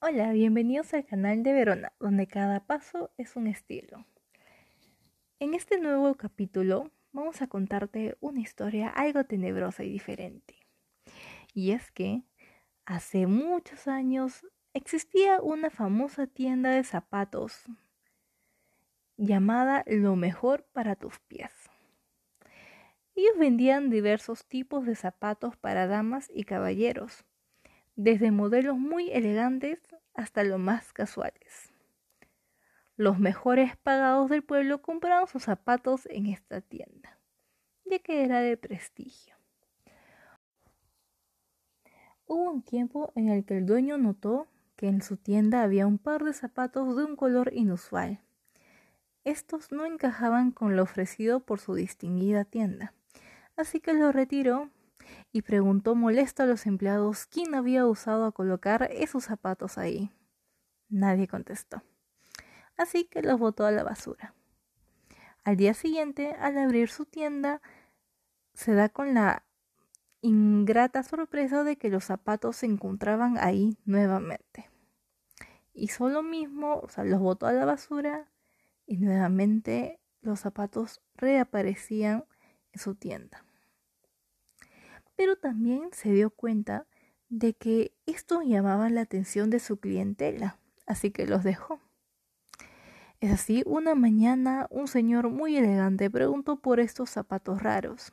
Hola, bienvenidos al canal de Verona, donde cada paso es un estilo. En este nuevo capítulo vamos a contarte una historia algo tenebrosa y diferente. Y es que hace muchos años existía una famosa tienda de zapatos llamada Lo mejor para tus pies. Ellos vendían diversos tipos de zapatos para damas y caballeros, desde modelos muy elegantes hasta los más casuales. Los mejores pagados del pueblo compraban sus zapatos en esta tienda, ya que era de prestigio. Hubo un tiempo en el que el dueño notó que en su tienda había un par de zapatos de un color inusual. Estos no encajaban con lo ofrecido por su distinguida tienda así que lo retiró y preguntó molesto a los empleados quién había usado a colocar esos zapatos ahí. Nadie contestó, así que los botó a la basura. Al día siguiente, al abrir su tienda, se da con la ingrata sorpresa de que los zapatos se encontraban ahí nuevamente. Hizo lo mismo, o sea, los botó a la basura y nuevamente los zapatos reaparecían en su tienda pero también se dio cuenta de que esto llamaba la atención de su clientela, así que los dejó. Es así, una mañana un señor muy elegante preguntó por estos zapatos raros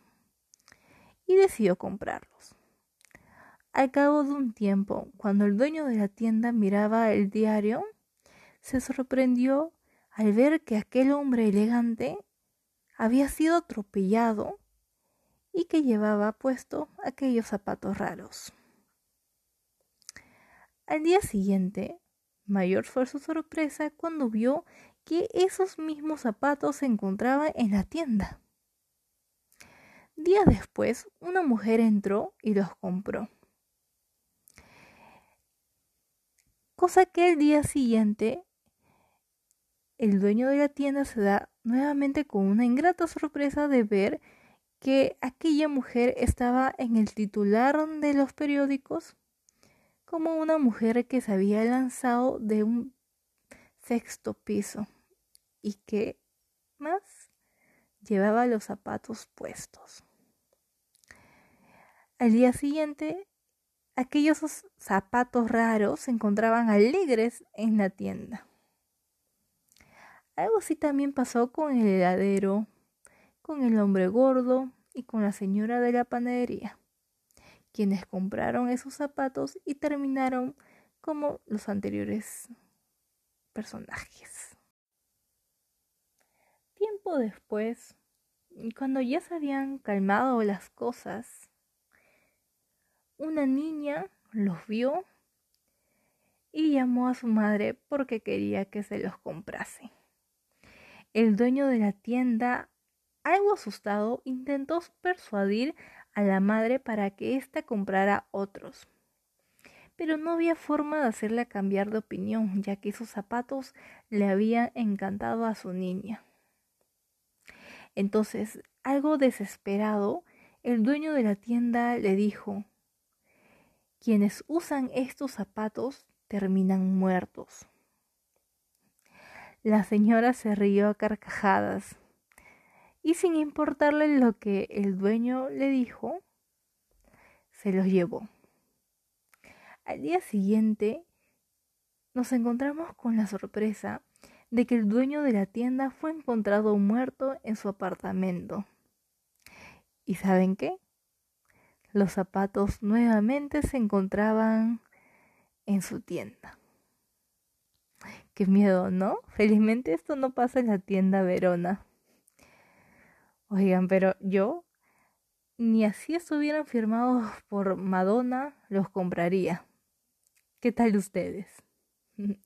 y decidió comprarlos. Al cabo de un tiempo, cuando el dueño de la tienda miraba el diario, se sorprendió al ver que aquel hombre elegante había sido atropellado y que llevaba puesto aquellos zapatos raros. Al día siguiente, mayor fue su sorpresa cuando vio que esos mismos zapatos se encontraban en la tienda. Días después, una mujer entró y los compró. Cosa que el día siguiente, el dueño de la tienda se da nuevamente con una ingrata sorpresa de ver que aquella mujer estaba en el titular de los periódicos como una mujer que se había lanzado de un sexto piso y que más llevaba los zapatos puestos. Al día siguiente, aquellos zapatos raros se encontraban alegres en la tienda. Algo así también pasó con el heladero, con el hombre gordo y con la señora de la panadería, quienes compraron esos zapatos y terminaron como los anteriores personajes. Tiempo después, cuando ya se habían calmado las cosas, una niña los vio y llamó a su madre porque quería que se los comprase. El dueño de la tienda algo asustado, intentó persuadir a la madre para que ésta comprara otros. Pero no había forma de hacerla cambiar de opinión, ya que esos zapatos le habían encantado a su niña. Entonces, algo desesperado, el dueño de la tienda le dijo, quienes usan estos zapatos terminan muertos. La señora se rió a carcajadas y sin importarle lo que el dueño le dijo, se los llevó. Al día siguiente nos encontramos con la sorpresa de que el dueño de la tienda fue encontrado muerto en su apartamento. ¿Y saben qué? Los zapatos nuevamente se encontraban en su tienda. Qué miedo, ¿no? Felizmente esto no pasa en la tienda Verona. Oigan, pero yo ni así estuvieran firmados por Madonna, los compraría. ¿Qué tal ustedes?